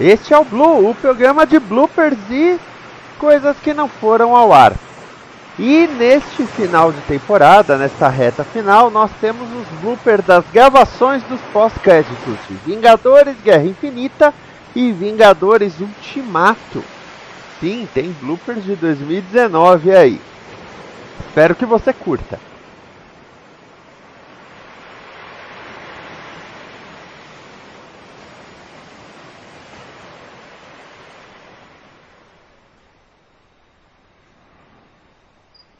Este é o Blue, o programa de bloopers e coisas que não foram ao ar. E neste final de temporada, nesta reta final, nós temos os bloopers das gravações dos pós-créditos de Vingadores Guerra Infinita e Vingadores Ultimato. Sim, tem bloopers de 2019 aí. Espero que você curta.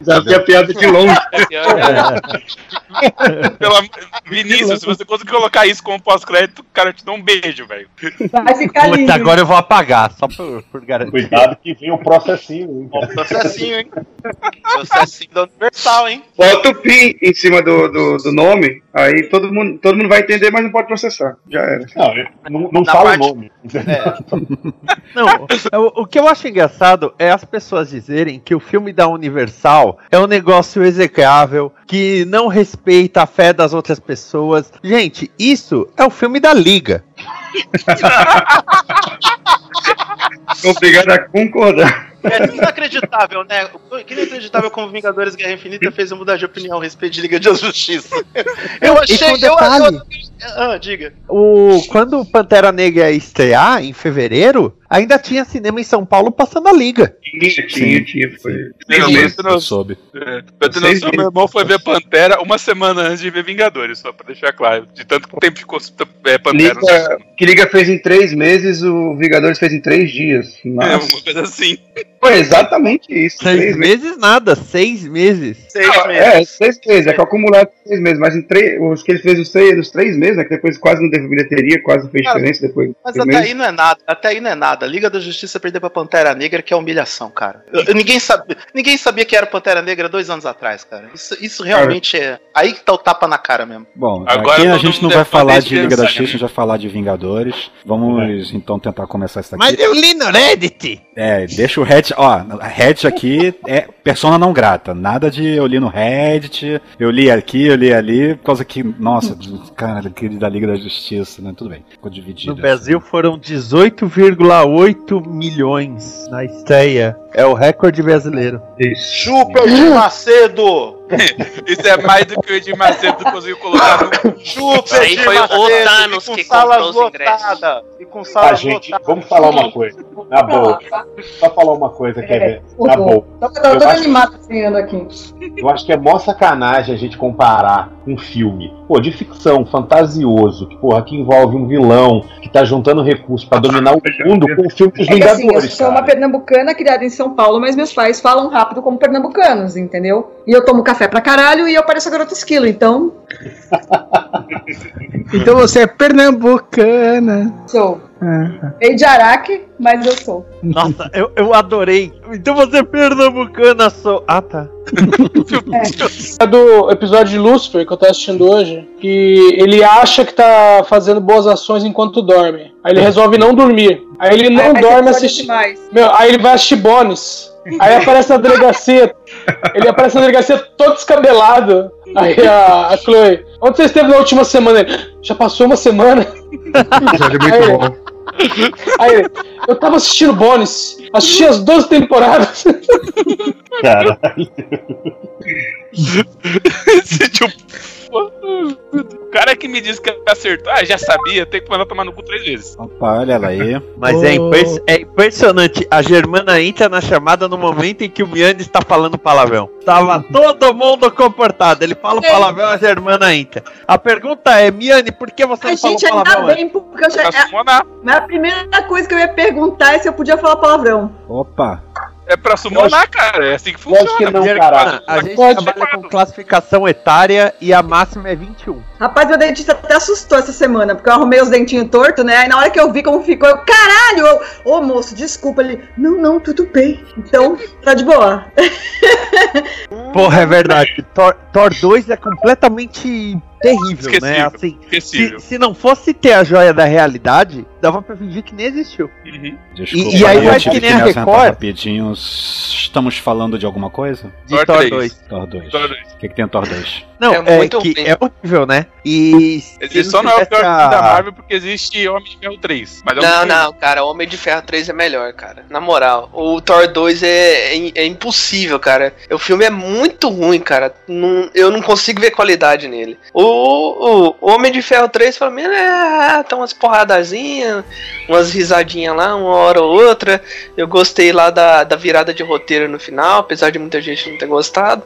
Desafio a piada de longe. Pela... Vinícius, se você conseguir colocar isso como pós-crédito, o cara te dá um beijo, velho. Vai ficar lindo. Puta, agora eu vou apagar, só por, por garantir. Cuidado que vem um processinho. hein? Processinho, hein? Processinho da Universal, hein? Bota o PIN em cima do, do, do nome, aí todo mundo, todo mundo vai entender, mas não pode processar. Já era. Não, não, fala parte- o nome. Não, o, o que eu acho engraçado é as pessoas dizerem que o filme da Universal é um negócio execrável, que não respeita a fé das outras pessoas. Gente, isso é o filme da Liga. Obrigado a concordar. É inacreditável, né? Que inacreditável como Vingadores Guerra Infinita fez eu mudar de opinião a respeito de Liga da Justiça. Eu achei. eu, detalhe. eu- ah, diga. O, quando o Pantera Negra ia estrear, em fevereiro, ainda tinha cinema em São Paulo passando a Liga. Tinha, tinha, tinha. Foi. Não, mas você não- Eu soube. É, ter Seis noção, meu irmão foi ver Pantera uma semana antes de ver Vingadores, só pra deixar claro. De tanto tempo ficou é, Pantera Liga, que Liga fez em três meses, o Vingadores fez em três dias. É, Mas uma coisa assim. Foi exatamente isso. Seis três meses. meses nada, seis meses. Seis Ah, meses. É, seis meses, é que acumulado seis meses, mas em três, os que ele fez os três, os três meses, né, que depois quase não teve bilheteria, quase não fez Cara, diferença depois. Mas até meses. aí não é nada, até aí não é nada. Liga da Justiça perder pra Pantera Negra, que é humilhação, cara. Eu- eu- ninguém, sabe, ninguém sabia que era Pantera Negra dois anos atrás, cara. Isso, isso realmente é. Aí que tá o tapa na cara mesmo. Bom, Agora aqui a gente não vai é falar de Liga da Justiça, a gente vai falar de Vingadores. Vamos então tentar começar isso aqui. eu li no Reddit. É, deixa o Reddit. Ó, Reddit aqui é persona não grata. Nada de eu li no Reddit, eu li aqui, eu li ali, por causa que, nossa, cara, aquele da Liga da Justiça, né? Tudo bem, ficou dividido. No Brasil foram 18,8 milhões na estreia. É o recorde brasileiro. Isso. Chupa de Macedo! Isso é mais do que o Edir Macedo conseguiu colocar no. Chupa Isso aí foi o Thanos com que salas comprou os ingressos. E com Ah, salas gente, lotadas. vamos falar uma coisa. Na boa. Só falar uma coisa, ver? O Na boa. Tô, tô acho- animada sonhando aqui. Eu acho que é mó sacanagem a gente comparar um filme, pô, de ficção, fantasioso, que, porra, que envolve um vilão que tá juntando recursos pra dominar o mundo com o filme dos É que assim, eu Vingadores, sou uma cara. pernambucana criada em São Paulo, mas meus pais falam rápido como pernambucanos, entendeu? E eu tomo café pra caralho e eu pareço a garota esquilo, então Então você é pernambucana. sou. Ah, Veio de Araque, mas eu sou. Nossa, eu, eu adorei. Então você é pernambucana, sou. Ah, tá. É do episódio de Lucifer que eu tô assistindo hoje, que ele acha que tá fazendo boas ações enquanto dorme. Aí ele resolve não dormir. Aí ele não Ai, mas dorme assistindo. aí ele vai assistir Bones. Aí aparece na delegacia. Ele aparece na delegacia todo descabelado. Aí a, a Chloe, onde você esteve na última semana? Ele, já passou uma semana. Muito Aí, bom. Aí, eu tava assistindo Bones, assisti as 12 temporadas. Cara, Esse O cara que me disse que acertou, ah, já sabia, tem que mandar tomar no cu três vezes. Opa, olha ela aí. Mas é, impers- é impressionante. A Germana entra na chamada no momento em que o Miane está falando palavrão. Tava todo mundo comportado. Ele fala o palavrão, a Germana entra. A pergunta é, Miane, por que você Ai, não falou gente, ainda palavrão? antes? bem, porque eu já. Pra summonar. Mas a primeira coisa que eu ia perguntar é se eu podia falar palavrão. Opa. É pra summonar, cara. É assim que eu acho funciona. que não, cara. a gente Pode. trabalha com classificação etária e a máxima é 21. Rapaz, meu dentista até assustou essa semana, porque eu arrumei os dentinhos tortos, né? Aí na hora que eu vi como ficou, eu, caralho! eu, Ô moço, desculpa. Ele, não, não, tudo bem. Então, tá de boa. Porra, é verdade. Thor, Thor 2 é completamente terrível, né? Esquecível. Assim, Esquecível. se, se não fosse ter a joia da realidade, dava pra fingir que nem existiu. Uhum. Desculpa, e aí eu faz tive que nem a Record. rapidinho. Estamos falando de alguma coisa? De Thor Thor 3. 2. Thor 2. Thor 2. O que, que tem em Thor 2? Não, É é, muito que é horrível, né? E. Ele só não é o pior a- da Marvel porque existe Homem de Ferro 3. Mas é Não, não, cara, Homem de Ferro 3 é melhor, cara. Na moral, o Thor 2 é, é, é impossível, cara. O filme é muito ruim, cara. Não- eu não consigo ver qualidade nele. O, o, Homem de Ferro 3, pelo menos, é, tá umas porradazinhas, umas risadinhas lá, uma hora ou outra. Eu gostei lá da, da virada de roteiro no final, apesar de muita gente não ter gostado.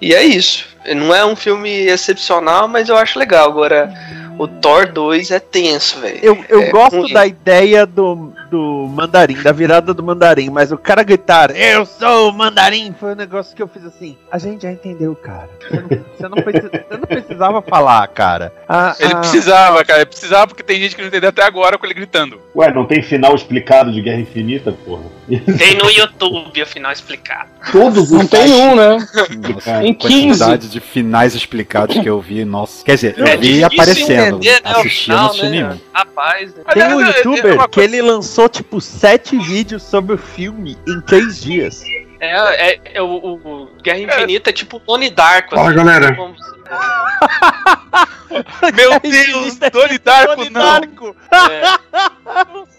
E é isso. Não é um filme excepcional, mas eu acho legal. Agora, o Thor 2 é tenso, velho. Eu, eu É gosto ruim. da ideia do, do mandarim, da virada do mandarim, mas o cara gritar, eu sou o mandarim, foi um negócio que eu fiz assim. A gente já entendeu, cara. Você não, você não precisa- você não precisava falar, cara. Ah, Ele ah, precisava, cara. Ele precisava porque tem gente que não entendeu até agora com ele gritando. Ué, não tem final explicado de Guerra Infinita, porra? Tem no YouTube, afinal explicado. Todos Não os tem um, né? Nossa, Em a 15. quantidade de finais explicados que eu vi, nossa. Quer dizer, eu É vi aparecendo. Entender, né, o final, né? Rapaz, né? Tem um é- é youtuber que ele lançou tipo sete vídeos sobre o filme em três dias. É, é, é o, o- o Guerra Infinita é tipo Tony Darko. Fala, assim, galera. como- Meu Deus, Tony Darko Tony não. Darko. é,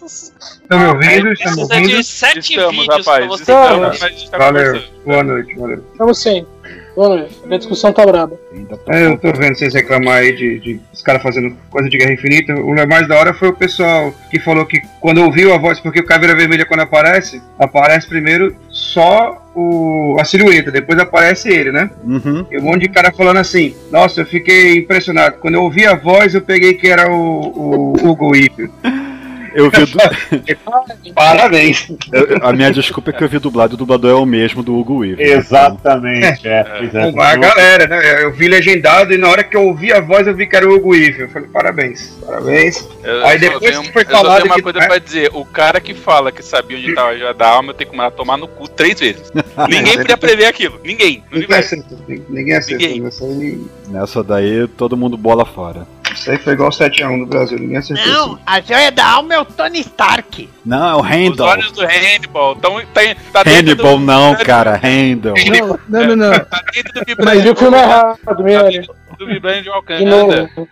Estão me ouvindo? Estão me precisa ouvindo? de sete Estamos, vídeos pra rapaz. você Estamos, tá Valeu. Boa noite, valeu. Vamos sim. Noite. A discussão tá braba. Tô- É, eu tô vendo vocês reclamar aí de, de os caras fazendo coisa de Guerra Infinita. O mais da hora foi o pessoal que falou que quando ouviu a voz, porque o Caveira Vermelha quando aparece, aparece primeiro só o, a silhueta, depois aparece ele, né? Uhum. E um monte de cara falando assim, nossa, eu fiquei impressionado. Quando eu ouvi a voz, eu peguei que era o, o Hugo Weaving. Eu vi. Du... Parabéns. eu- a minha desculpa é que eu vi dublado. O dublador é o mesmo do Hugo Weaving. Exatamente, é. Pois é, a galera, né? Eu vi legendado e na hora que eu ouvi a voz, eu vi que era o Hugo Weaving. Eu falei, parabéns, parabéns. Eu, Aí eu depois tenho- que foi eu falado tenho uma que- coisa pra dizer. O cara que fala que sabia onde tava a joia da alma, eu tenho que mandar tomar no cu três vezes. Ninguém podia prever aquilo. Ninguém. Ninguém acertou. Ninguém acertou. Ninguém. Nessa daí, todo mundo bola fora. Isso aí foi igual 7x1 no Brasil. Ninguém acertou. isso. a joia da alma é o Tony Stark. Não, é o Os Handel. olhos do Hannibal estão. Tá, tá Hannibal do, não, cara. Handel. Não, não, não, não. Tá dentro do Mas viu o filme errado, Tá Miane. dentro do vibrante de De Wakanda. novo.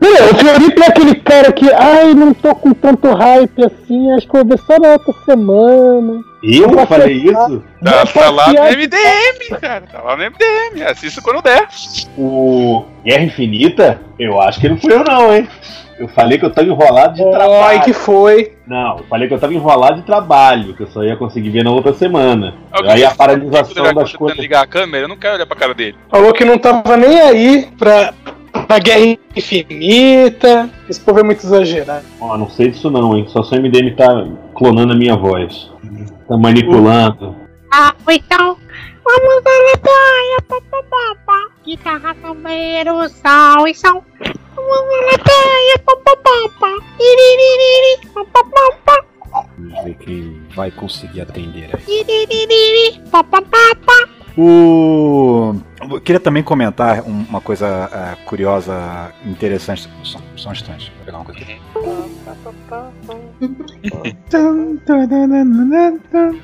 Não, o Fiorito é aquele cara que, ai, não tô com tanto hype assim, acho que eu vou ver só na outra semana. Eu falei isso? Tá, Vou tá lá no MDM, cara. Tá lá no MDM. Assista quando der. O Guerra Infinita, eu acho que não fui eu não, hein? Eu falei que eu tava enrolado de Ai, trabalho. que foi. Não, eu falei que eu tava enrolado de trabalho, que eu só ia conseguir ver na outra semana. Aí a paralisação das coisas. ligar a câmera, eu não quero olhar pra cara dele. Falou que não tava nem aí pra, pra Guerra Infinita. Esse povo é muito exagerado. Ó, não sei disso não, hein? Só se o MDM tá clonando a minha voz. Tá manipulando. Ah, então vamos à praia, papapá. Guitarra, tamboreiro, sal e som. Vamos à praia, papapá. Iririri, papapá. Vamos ver quem vai conseguir atender aí. Iririri, papapá. O... Eu queria também comentar um- uma coisa ah, curiosa, interessante. Só, só um instante, vou pegar uma coisa aqui.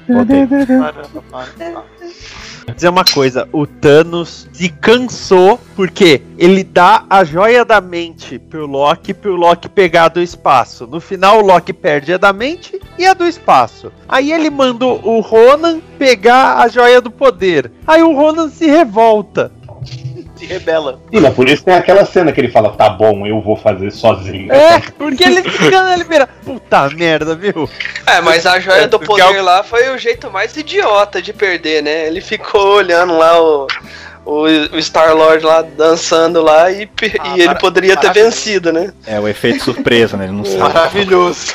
Voltei. dizer uma coisa, o Thanos se cansou porque ele dá a joia da mente pro Loki, pro Loki pegar do espaço. No final o Loki perde a da mente e a do espaço. Aí ele manda o Ronan pegar a joia do poder. Aí o Ronan se revolta. Se rebela. Mas por isso tem aquela cena que ele fala, tá bom, eu vou fazer sozinho. É, porque ele fica, ele vira, puta merda, viu? É, mas a joia do porque poder lá foi o jeito mais idiota de perder, né? Ele ficou olhando lá o, o, o Star-Lord lá dançando lá e, Ah, e ele poderia ter vencido, né? É o efeito surpresa, né? Ele não sabe. Maravilhoso.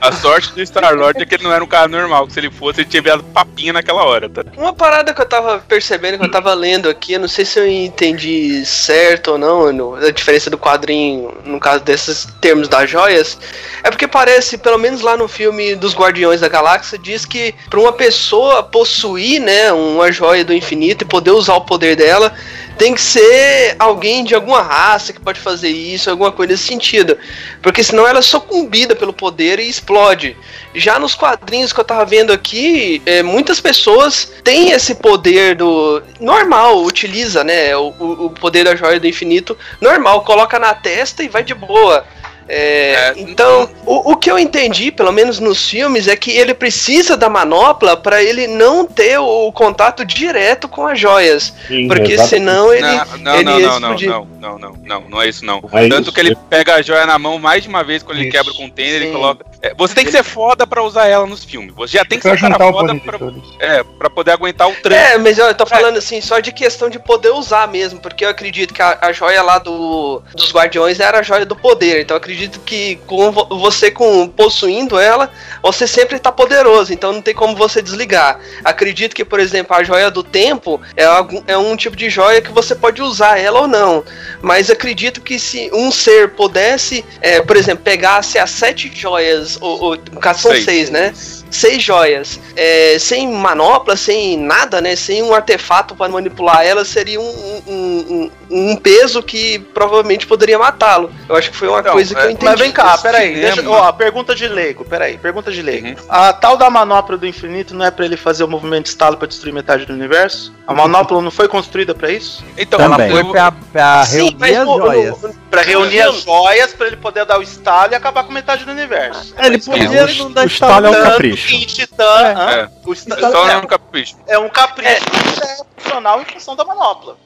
A sorte do Star-Lord é que ele não era um cara normal, que se ele fosse, ele tinha virado papinha naquela hora, tá? Uma parada que eu tava percebendo, que eu tava lendo aqui, eu não sei se eu entendi certo ou não, no- a diferença do quadrinho, no caso desses termos das joias, é porque parece, pelo menos lá no filme dos Guardiões da Galáxia, diz que pra uma pessoa possuir, né, uma joia do infinito e poder usar o poder dela, tem que ser alguém de alguma raça que pode fazer isso, alguma coisa nesse sentido. Porque senão ela é sucumbida pelo poder e explode. Já nos quadrinhos que eu tava vendo aqui, é, muitas pessoas têm esse poder do. normal, utiliza, né? O- o poder da joia do infinito normal, coloca na testa e vai de boa. É, É, então, o, o que eu entendi, pelo menos nos filmes, é que ele precisa da manopla para ele não ter o, contato direto com as joias. Sim, Porque exatamente. senão ele. não, não, ele não, não, não, explodir. não, não, não, não, não é isso não. É Tanto isso. que ele pega a joia na mão mais de uma vez quando ele Isso. quebra o container, ele Sim. coloca. É, você tem que ser foda pra usar ela nos filmes. Você já tem que ser cara o foda pra, é, pra poder aguentar o tranco. É, mas eu tô falando assim, só de questão de poder usar mesmo, porque eu acredito que a, a joia lá do, dos Guardiões era a joia do poder, então eu acredito que com vo- você com possuindo ela, você sempre tá poderoso, então não tem como você desligar. Acredito que, por exemplo, a joia do tempo é, algum- é um tipo de joia que você pode usar ela ou não, mas acredito que se um ser pudesse, é, por exemplo, pegasse as sete joias, ou, ou no caso são Seis. seis, né? Seis joias, é, sem manopla, sem nada, né? Sem um artefato para manipular ela, seria um, um, um- um peso que provavelmente poderia matá-lo. Eu acho que foi uma Então, coisa que é, eu entendi. Mas vem cá, peraí. Deixa, ó, pergunta de leigo, peraí, pergunta de leigo. Uhum. A tal da manopla do infinito não é pra ele fazer o movimento de estalo pra destruir metade do universo? A manopla não foi construída pra isso? Então, Também. eu- Foi pra, pra Sim, reunir mas as no- joias. no- Pra reunir as joias pra ele poder dar o estalo e acabar com metade do universo. Ele Mas podia o- não dar o estalo é um estalo. Tanto capricho. Em Titã, É. hã? É. O esta- só é, é um capricho. é um capricho que é funcional em função da manopla.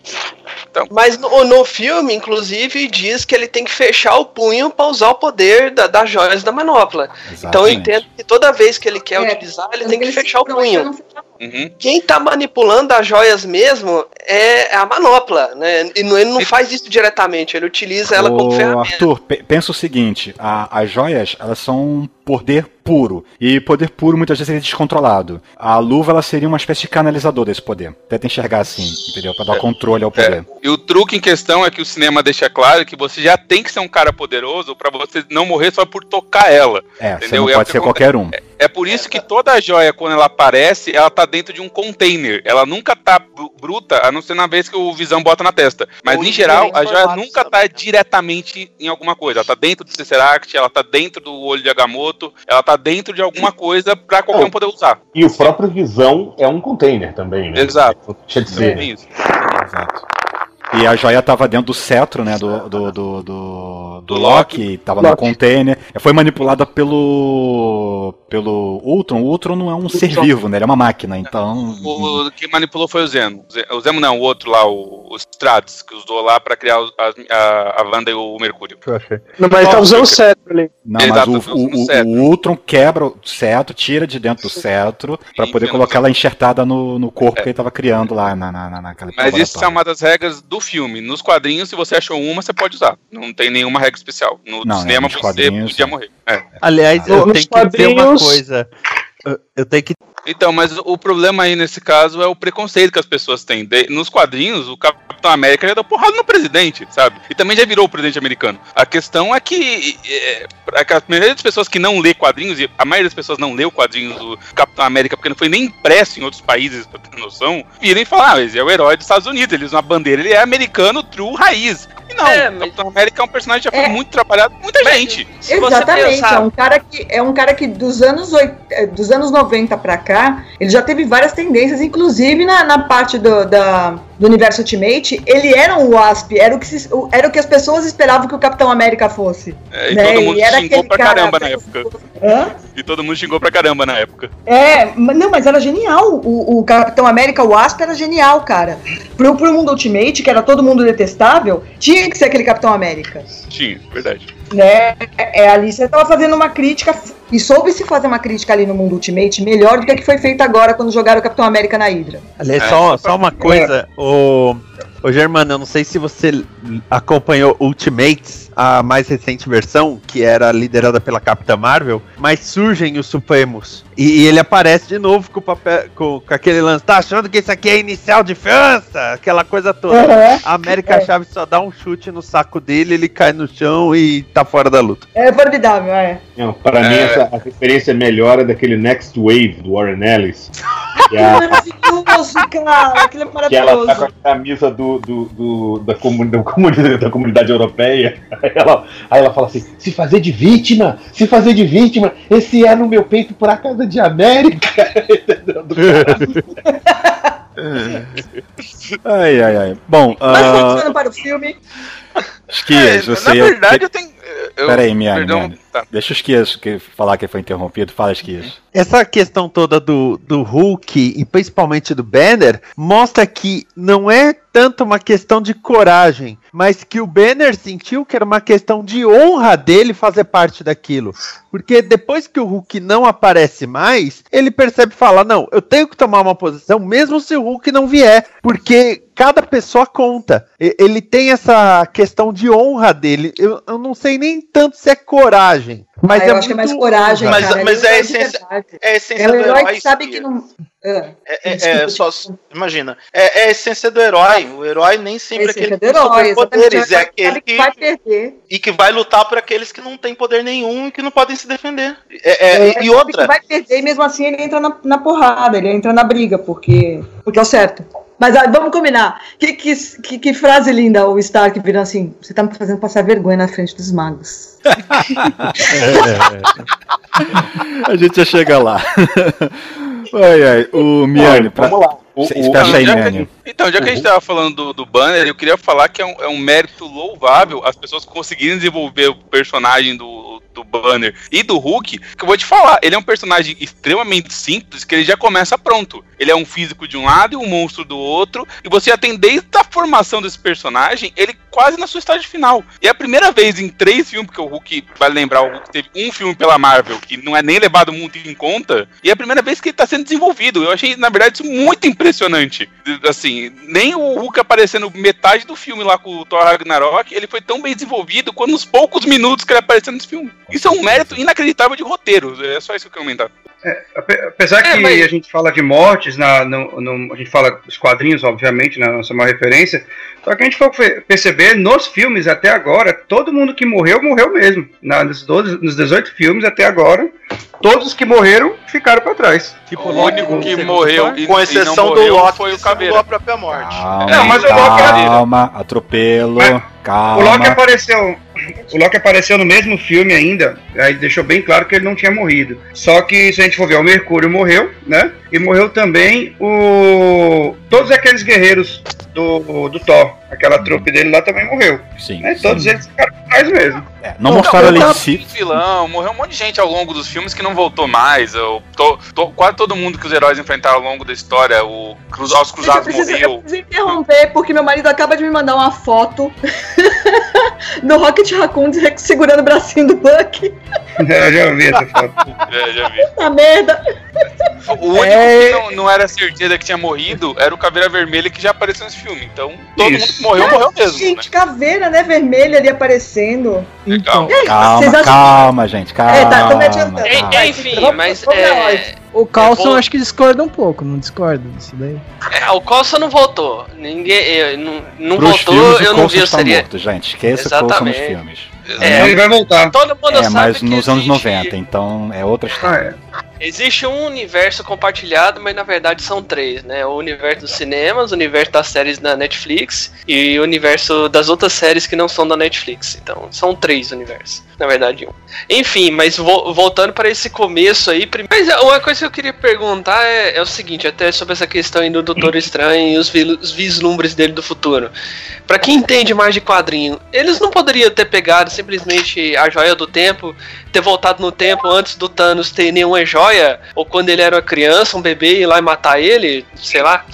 Mas no, no filme, inclusive, diz que ele tem que fechar o punho para usar o poder da- das joias da manopla. Então eu Exatamente. entendo que toda vez que ele quer É, utilizar, ele tem que fechar o Não, punho. Uhum. Quem tá manipulando as joias mesmo é a manopla, né? E não- ele não faz isso diretamente, ele utiliza ela como Ô, ferramenta. Arthur, pe- pensa o seguinte: a- as joias elas são um poder puro. E poder puro muitas vezes é descontrolado. A luva ela seria uma espécie de canalizador desse poder. Tenta enxergar assim, entendeu? Pra dar controle ao poder. E o truque em questão é que o cinema deixa claro que você já tem que ser um cara poderoso pra você não morrer só por tocar ela. É, você Entendeu? não É pode que ser qualquer um. É por isso que toda joia, quando ela aparece, ela tá dentro de um container. Ela nunca tá bru- bruta, a não ser na vez que o Visão bota na testa. Mas, Ou em geral, a joia nunca também, tá né? diretamente em alguma coisa. Ela tá dentro do Tesseract, ela tá dentro do olho de Agamotto, ela tá dentro de alguma coisa pra qualquer um poder usar. E o próprio Visão é um container também, né? Exato. Deixa de É ser. isso. Exato. E a joia tava dentro do cetro, né? Do, do, do, do, do Loki, tava no container. Foi manipulada pelo. pelo Ultron. O Ultron não é um ser vivo, né? Ele é uma máquina, então. O que manipulou foi o Zeno. O Ze- O Zemo não, o outro lá, o, o Stratus, que usou lá pra criar as- a, a Wanda e o Mercúrio. Não, mas ele tá usando o cetro ali. Não, mas o, tá o, o, o Ultron quebra o cetro, tira de dentro do cetro, pra poder colocar ela enxertada no, no corpo que ele tava criando lá na, na, na, naquela Mas isso é uma das regras do filme. Nos quadrinhos, se você achou uma, você pode usar. Não tem nenhuma regra especial. No Não, é, cinema, nos você quadrinhos, podia morrer. É. Aliás, eu tenho que dizer uma coisa. Eu- tenho que. Então, mas o problema aí nesse caso é o preconceito que as pessoas têm. De- nos quadrinhos, o Capitão América já deu porrada no presidente, sabe? E também já virou o presidente americano. A questão é que, é, é que a maioria das pessoas que não lê quadrinhos, e a maioria das pessoas não lê o quadrinho do Capitão América porque não foi nem impresso em outros países, pra ter noção, viram e falam, ah, é o herói dos Estados Unidos, ele usa uma bandeira, ele é americano, true, raiz. E não, É, o mas- Capitão América é um personagem que já foi É. muito trabalhado por muita Mas- gente. Se você Exatamente, pensar- é um cara que é um cara que dos anos, oit- eh, dos anos 90 pra cá, ele já teve várias tendências, inclusive na, na parte do, da, do universo Ultimate, ele era um Wasp, era o, que se- era o que as pessoas esperavam que o Capitão América fosse. É, e né? todo mundo E era xingou aquele pra cara- caramba na época. Hã? E todo mundo xingou pra caramba na época. É, não, mas era genial. O, o Capitão América, o Wasp, era genial, cara. Pro, pro mundo Ultimate, que era todo mundo detestável, tinha que ser aquele Capitão América. Tinha, verdade. Né? É, ali você estava fazendo uma crítica e soube-se fazer uma crítica ali no mundo Ultimate melhor do que a que foi feita agora quando jogaram o Capitão América na Hydra. Aliás, É, só, só só uma coisa, o, o Germano, eu não sei se você acompanhou Ultimates, a mais recente versão, que era liderada pela Capitã Marvel, mas surgem os Supremos. E, e ele aparece de novo com o papel, com, com aquele lance, tá achando que isso aqui é inicial de França? Aquela coisa toda. Uhum. A América Chaves só dá um chute no saco dele, ele cai no chão e tá fora da luta. É formidável, é. Não, para mim, É. essa, a referência melhor é daquele Next Wave do Warren Ellis. Que, a- maravilhoso, cara. Aquilo é que ela tá com maravilhoso. a camisa do, do, do- da, comuni- da, comunidade, da comunidade europeia. Aí ela, aí ela fala assim: se fazer de vítima, se fazer de vítima, esse é no meu peito por a casa de América. Ai, ai, ai. Bom, Mas continuando para o filme. Esquias, É, você na verdade, eu tenho. Eu, Peraí, Miane, perdão, Miane. tá. Deixa o Esquias que- falar que foi interrompido. Fala, Esquias. Essa questão toda do, do Hulk e principalmente do Banner mostra que não é tanto uma questão de coragem, mas que o Banner sentiu que era uma questão de honra dele fazer parte daquilo. Porque depois que o Hulk não aparece mais, ele percebe e fala: Não, eu tenho que tomar uma posição, mesmo se o Hulk não vier, porque cada pessoa conta. Ele tem essa questão de honra dele. Eu, eu não sei nem tanto se é coragem. Mas Ah, é eu acho que é mais muito coragem, Mas- cara. mas é a de essência-. É a essência É o do herói herói. que sabe que não. Ah, É, é- é só, imagina. É, é a essência do herói. O herói nem sempre é aquele é que tem exatamente. É aquele que vai perder. e que vai lutar por aqueles que não têm poder nenhum e que não podem se defender. É, é, É, e outra. que vai perder e mesmo assim ele entra na, na porrada, ele entra na briga, porque, porque é o certo. Mas ah, vamos combinar. Que, que, que, que frase linda o Stark virando assim: você tá me fazendo passar vergonha na frente dos magos. A gente já chega lá. Ai, ai. O Miane, pra... Vamos lá. O- o- Fecha aí, que- Miane. Então, já que a gente tava falando do, do banner, eu queria falar que é um, é um mérito louvável as pessoas conseguirem desenvolver o personagem do, do banner e do Hulk. Que eu vou te falar, ele é um personagem extremamente simples que ele já começa pronto. Ele é um físico de um lado e um monstro do outro. E você já tem desde a formação desse personagem, ele quase na sua estágio final. E é a primeira vez em três filmes, porque o Hulk, vai lembrar, o Hulk teve um filme pela Marvel que não é nem levado muito em conta. E é a primeira vez que ele tá sendo desenvolvido. Eu achei, na verdade, isso muito impressionante. Assim, nem o Hulk aparecendo metade do filme lá com o Thor Ragnarok, ele foi tão bem desenvolvido quanto nos poucos minutos que ele apareceu nesse filme. Isso é um mérito inacreditável de roteiro. É só isso que eu quero comentar. Ape- Apesar É, que mas- a gente fala de mortes, na, no, no- a gente fala dos quadrinhos, obviamente, na nossa maior referência. Só que a gente for perceber, nos filmes até agora, todo mundo que morreu, morreu mesmo. Na, nos, 12, nos 18 filmes até agora, todos os que morreram ficaram pra trás. Tipo, O único que morreu, e, Com e exceção não do morreu Loki, foi o simulou a própria morte. Calma, Não, mas o Loki era- calma, atropelo, Mas calma. O Loki apareceu. O Loki apareceu no mesmo filme ainda, aí deixou bem claro que ele não tinha morrido. Só que se a gente for ver, o Mercúrio morreu, né? E morreu também o. Todos aqueles guerreiros do, do Thor. Aquela trupe dele lá também morreu. Sim, Né? sim. Todos eles ficaram pra trás mesmo. É, não mostraram ali Morreu de si. vilão, morreu um monte de gente ao longo dos filmes que não voltou mais. Eu, tô- tô- quase todo mundo que os heróis enfrentaram ao longo da história, o Cruz, aos eu Cruzados preciso, eu morreu. preciso interromper, porque meu marido acaba de me mandar uma foto do Rocket Raccoon segurando o bracinho do Buck. Eu já vi essa foto. É, já vi. Puta merda. O único É. que não, não era certeza que tinha morrido era o Caveira Vermelha que já apareceu nesse filme. Então, todo Isso. mundo que morreu, morreu mesmo. Né? Gente, caveira, né? Vermelha ali aparecendo. Legal. E aí, Calma, acham- calma, gente, calma. É, tá, tô me adiantando. Enfim, Vamos- mas é. O Carlson vou- acho que discorda um pouco, não discorda disso daí? é, o Costa não voltou. Ninguém. eu- não não Pros voltou, filmes, eu não vi o está seriado. morto, gente. Esqueça o Coulson nos filmes. É, Ele vai voltar. todo mundo É, sabe mas que nos anos existe- 90, então é outra história. É. Existe um universo compartilhado, mas na verdade são três, né? O universo dos cinemas, o universo das séries da Netflix e o universo das outras séries que não são da Netflix. Então, são três universos. Na verdade, um. Enfim, mas vo- voltando para esse começo aí. Mas uma coisa que eu queria perguntar é, é o seguinte, até sobre essa questão aí do Doutor Estranho e os, os vislumbres dele do futuro. Pra quem entende mais de quadrinho, eles não poderiam ter pegado simplesmente a joia do tempo, ter voltado no tempo antes do Thanos ter nenhuma joia, ou quando ele era uma criança, um bebê, ir lá e matar ele, sei lá.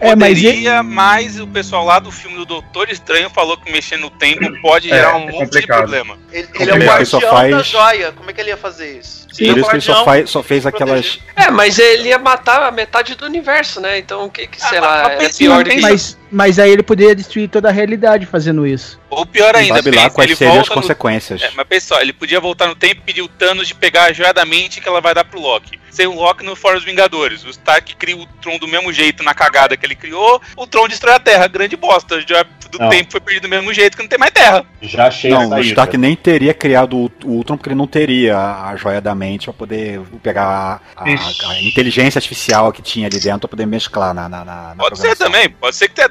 É, mas Poderia, mas o pessoal lá do filme do Doutor Estranho falou que mexer no tempo pode É, gerar um é monte de problema. Ele, ele é o Ele guardião só faz- da joia. Como é que ele ia fazer isso? Por isso que ele só, faz, só fez aquelas. É, mas ele ia matar a metade do universo, né? Então, o que, que sei Ah, lá, mas pensa- pior do que Mas, mas aí ele poderia destruir toda a realidade fazendo isso. Ou pior ainda, pensa, quais ele seriam as volta no consequências. É, mas pessoal, ele podia voltar no tempo e pedir o Thanos de pegar a joia da mente que ela vai dar pro Loki. Sem o Loki no Fora dos Vingadores. O Stark cria o Tron do mesmo jeito na cagada que ele criou. O Tron destrói a Terra. Grande bosta. A joia do Não. tempo foi perdido do mesmo jeito que não tem mais Terra. Já achei a Não, o. Stark nem teria criado o o Ultron porque ele não teria a joia da mente pra poder pegar a, Isso. a inteligência artificial que tinha ali dentro pra poder mesclar na, na, na- na Pode ser também. Pode ser que tenha-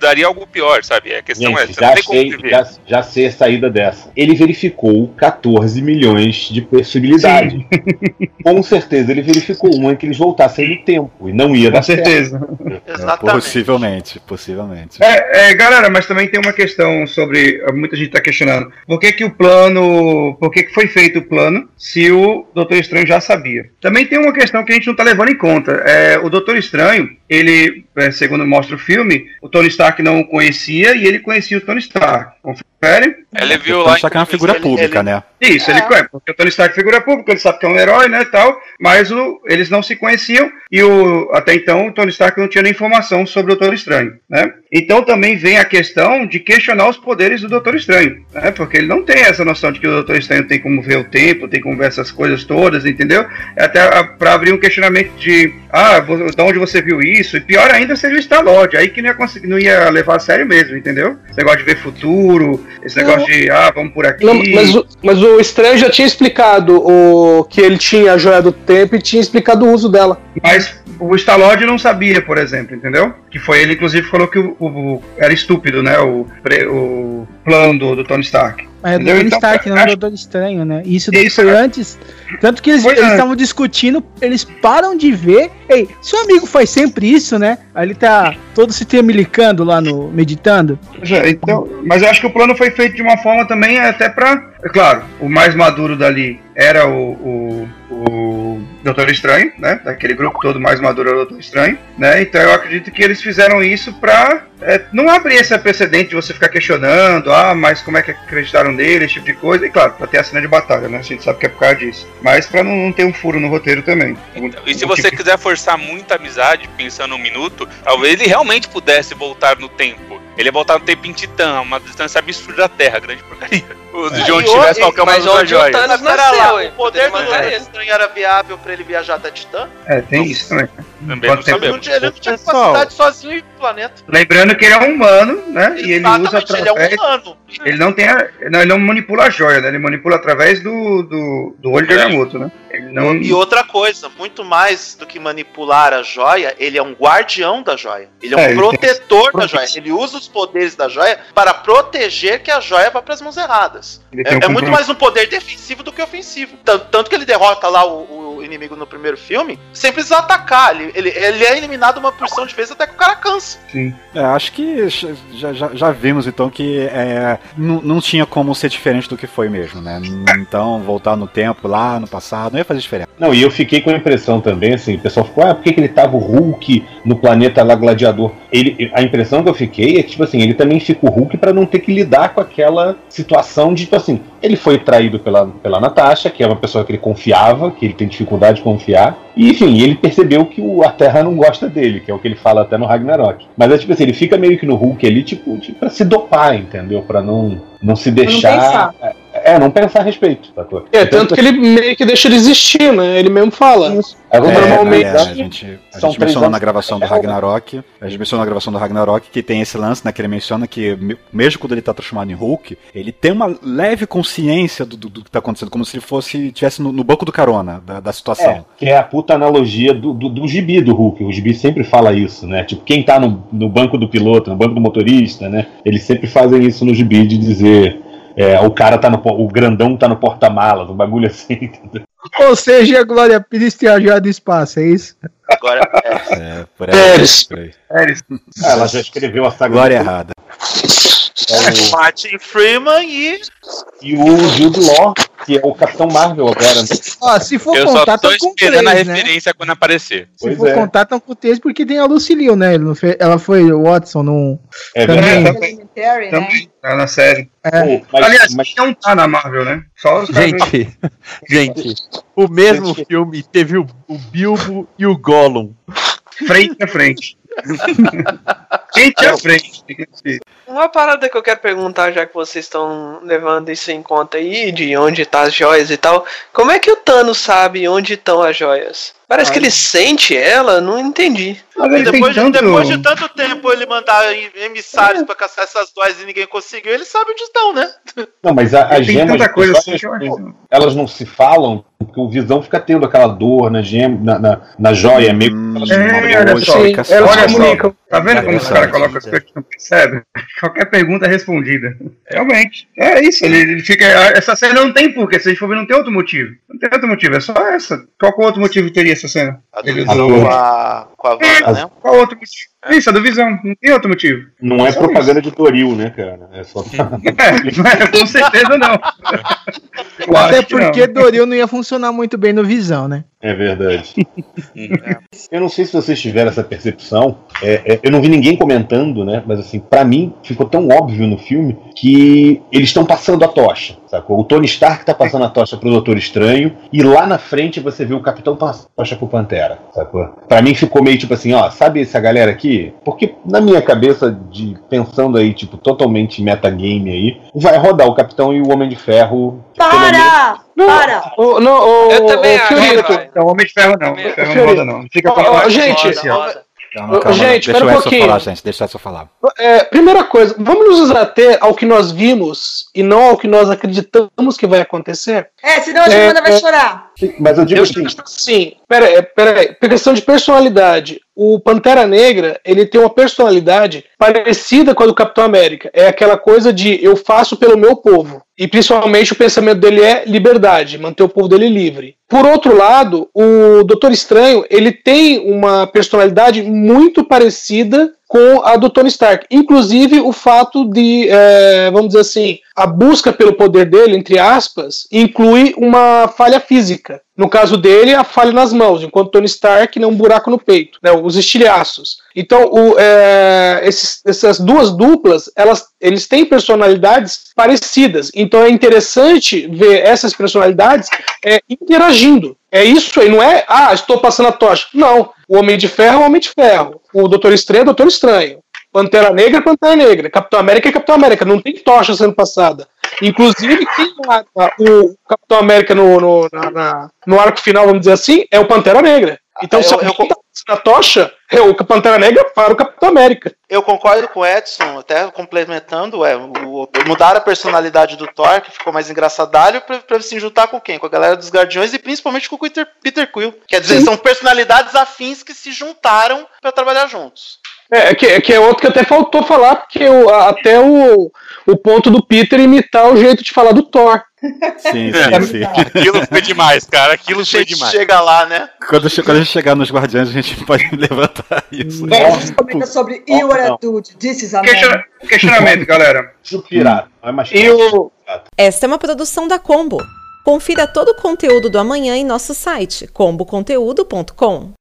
daria algo pior, sabe? A questão é, Gente, você já não tem como sei, prever. já, já sei a saída dessa. Ele verificou 14 milhões de possibilidades. Com certeza ele verificou uma em que eles voltassem no tempo. E não ia Com dar certo. certeza. Exatamente. Possivelmente, possivelmente. É, é, galera, mas também tem uma questão sobre. Muita gente tá questionando. Por que, que o plano. Por que, que foi feito o plano se o Doutor Estranho já sabia? Também tem uma questão que a gente não tá levando em conta. É, o Doutor Estranho, ele, é, segundo mostra o filme, o Tony Stark não o conhecia e ele conhecia o Tony Stark. Confere? Ele viu O lá. Tony Stark é uma figura ele- pública, ele- né? Isso, ele conhece, porque o Tony Stark é figura pública, ele sabe que é um herói, né, e tal, mas o, eles não se conheciam e o, até então o Tony Stark não tinha nem informação sobre o Doutor Estranho, né? Então também vem a questão de questionar os poderes do Doutor Estranho, né? Porque ele não tem essa noção de que o Doutor Estranho tem como ver o tempo, tem como ver essas coisas todas, entendeu? É Até para abrir um questionamento de, ah, de onde você viu isso? E pior ainda seria o Star-Lord, aí que não ia, conseguir, não ia levar a sério mesmo, entendeu? Esse negócio de ver futuro, esse negócio de, ah, vamos por aqui. Não, mas, o- mas o Estranho já tinha explicado o que ele tinha a joia do tempo e tinha explicado o uso dela. Mas o Star-Lord não sabia, por exemplo, entendeu? Que foi ele, inclusive, falou que o, o- era estúpido, né? O, o plano do, do Tony Stark. É do? Tony Então, Stark, não é acho- do Doutor Estranho, né? Isso daí Isso, foi é. antes. Tanto que eles é. estavam discutindo, eles param de ver. Ei, seu amigo faz sempre isso, né? Aí ele tá todo se tremilicando lá no. meditando. É, então, mas eu acho que o plano foi feito de uma forma também até pra. É claro, o mais maduro dali era o, o, o Doutor Estranho, né? Daquele grupo todo mais maduro era o Doutor Estranho, né? Então eu acredito que eles fizeram isso pra é, não abrir esse precedente de você ficar questionando, ah, mas como é que acreditaram nele, esse tipo de coisa. E claro, pra ter a cena de batalha, né? A gente sabe que é por causa disso. Mas pra não, não ter um furo no roteiro também. Então, e se você tipo- quiser forçar muita amizade, pensando um minuto, talvez ele realmente pudesse voltar no tempo. Ele ia voltar no tempo em Titã, uma distância absurda da Terra, grande porcaria. O É, de onde tivesse qualquer uma mas das joias. Thanos Mas nasceu, lá, o poder do. Estranho era viável pra ele viajar até Titã? É, tem isso também. Também Quanto não tempo- Ele não tinha, ele não tinha Pessoal. capacidade sozinho em planeta. Lembrando que ele é um humano, né? E ele usa Exatamente, ele é através. um humano. Ele não tem a, não, ele não manipula a joia, né? Ele manipula através do, do, do olho de É. Agamotto, né? Ele não. E outra coisa, muito mais do que manipular a joia, ele é um guardião da joia. Ele é um É, protetor tem- da joia. Ele usa os poderes da joia para proteger que a joia vá para as mãos erradas. É, um é muito compromisso. mais um poder defensivo do que ofensivo. Tan- Tanto que ele derrota lá o, o inimigo no primeiro filme sem precisar atacar. Ele, ele, ele é eliminado uma porção de vezes até que o cara cansa. Sim. É, acho que já, já, já vimos então que é, não, não tinha como ser diferente do que foi mesmo, né? Então, voltar no tempo lá, no passado, não ia fazer diferença. Não, e eu fiquei com a impressão também, assim, o pessoal ficou, ah, por que, que ele tava o Hulk no planeta lá gladiador? Ele, a impressão que eu fiquei é que, tipo assim, ele também fica o Hulk pra não ter que lidar com aquela situação de, tipo assim, ele foi traído pela, pela Natasha, que é uma pessoa que ele confiava, que ele tem dificuldade de confiar, e enfim, ele percebeu que o, a Terra não gosta dele, que é o que ele fala até no Ragnarok. Mas é tipo assim, ele fica meio que no Hulk ali, tipo, tipo pra se dopar, entendeu? Pra não, não se deixar. pensar. É, É, não pensar a respeito, sacou? É, tanto que ele meio que deixa de existir, né? Ele mesmo fala. É, É, normalmente- é, a gente, a gente mencionou na gravação do né? Ragnarok. A gente mencionou na gravação do Ragnarok que tem esse lance, né? Que ele menciona que, me- mesmo quando ele tá transformado em Hulk, ele tem uma leve consciência do, do, do que tá acontecendo, como se ele fosse tivesse no, no banco do carona da, da situação. É, que é a puta analogia do, do, do gibi do Hulk. O gibi sempre fala isso, né? Tipo, quem tá no, no banco do piloto, no banco do motorista, né? Eles sempre fazem isso no gibi de dizer. É, o cara tá no. O grandão tá no porta-malas, um bagulho assim, entendeu? Ou seja, a Glória Pires tem viajado no espaço, é isso? Agora, é, É, por aí. Pérez. por aí. Ah, ela já escreveu a saga Glória do- errada. é, Martin Freeman e. E o Jude Law, que é o Capitão Marvel agora. né? Ó, se for Eu só contar, tô tão com esperando a três, né? referência quando aparecer. Se Pois for é. contar, tão com três, porque tem a Lucille, né? Ele não fez- ela foi o Watson num. É Também. verdade. Elementary, né? Também tá na série. É. Pô, mas- Aliás, mas- não tá na Marvel, né? Só os Gente, gente, o mesmo filme teve o, o Bilbo e o Gollum. frente a frente. frente a frente. Uma parada que eu quero perguntar, já que vocês estão levando isso em conta aí, de onde tá as joias e tal, como é que o Thanos sabe onde estão as joias? Parece que ele sente ela, não entendi. Mas ele depois, tanto... depois de tanto tempo ele mandar em- emissários pra caçar essas duas e ninguém conseguiu, ele sabe onde estão, né? Não, mas a- as Tem gemas. tanta coisa as assim elas não se falam, porque o Visão fica tendo aquela dor na, gema, na, na, na joia, meio que elas É, olha só, Sim, olha elas só, comunicam. tá vendo como os caras colocam as coisas que não percebem? Qualquer pergunta é respondida. Realmente. É isso, ele, ele fica. Essa cena não tem porquê, se a gente for ver, não tem outro motivo. Não tem outro motivo, é só essa. Qual outro motivo teria essa cena? A divisão usou- com a, com a Wanda, né? Qual outro motivo? Isso, a do Visão, não tem outro motivo. Não é propaganda de Toril, né, cara? É só. É, com certeza não. Até acho que não. porque Doril não ia funcionar muito bem no Visão, né? É verdade. eu não sei se vocês tiveram essa percepção. é, é, eu não vi ninguém comentando, né? Mas assim, pra mim ficou tão óbvio no filme que eles estão passando a tocha, sacou? O Tony Stark tá passando a tocha pro Doutor Estranho e lá na frente você vê o Capitão passando a tocha pro Pantera, sacou? Pra mim ficou meio tipo assim, ó, sabe essa galera aqui? Porque na minha cabeça de pensando aí tipo totalmente metagame aí, vai rodar o Capitão e o Homem de Ferro. pelo menos- Para! O, não, o, Eu também o acho, Fiorito. Não, Homem de Ferro não. Homem de Ferro não roda, não. Fica com a gente, Calma, calma, gente, deixa pera o um pouquinho. falar, gente. Deixa Edson falar. É, primeira coisa, vamos nos ater ao que nós vimos e não ao que nós acreditamos que vai acontecer. É, senão a É, Giovana vai é. chorar. Mas eu digo Eu assim, Sim, pera aí, pera aí. Por questão de personalidade, o Pantera Negra, ele tem uma personalidade parecida com a do Capitão América. É aquela coisa de eu faço pelo meu povo. E principalmente o pensamento dele é liberdade, manter o povo dele livre. Por outro lado, o Doutor Estranho, ele tem uma personalidade muito parecida com a do Tony Stark. Inclusive o fato de, é, vamos dizer assim, a busca pelo poder dele, entre aspas, inclui uma falha física. No caso dele, a falha nas mãos, enquanto Tony Stark né, um buraco no peito, né, os estilhaços. Então, o, é, esses- essas duas duplas, elas, eles têm personalidades parecidas. Então, é interessante ver essas personalidades é, interagindo. É isso aí, não é, ah, estou passando a tocha. Não. O Homem de Ferro é o Homem de Ferro. O Doutor Estranho é o Doutor Estranho. Pantera Negra é Pantera Negra. Capitão América Capitão América. Não tem tocha sendo passada. Inclusive, quem mata o Capitão América no, no, na- na- no arco final, vamos dizer assim, é o Pantera Negra. Então, Eu- se eu alguém tá passando a tocha, é o Pantera Negra para o Capitão América. Eu concordo com o Edson, até complementando, é, o, mudaram a personalidade do Thor, que ficou mais engraçadalho, pra, pra se juntar com quem? Com a galera dos Guardiões e principalmente com o Peter, Peter Quill. Quer dizer, são personalidades afins que se juntaram pra trabalhar juntos. É, que, é que é outro que até faltou falar, porque o- até o, o ponto do Peter imitar o jeito de falar do Thor. Sim, É. sim, sim. Aquilo foi demais, cara. Aquilo foi demais. chega lá, né? Quando, quando a gente chegar nos Guardiões, a gente pode levantar isso. É, a gente comenta sobre You Are a Dude, This is. Questiona- questionamento, galera. É mais E o. Esta é uma produção da Combo. Confira todo o conteúdo do amanhã em nosso site comboconteúdo.com.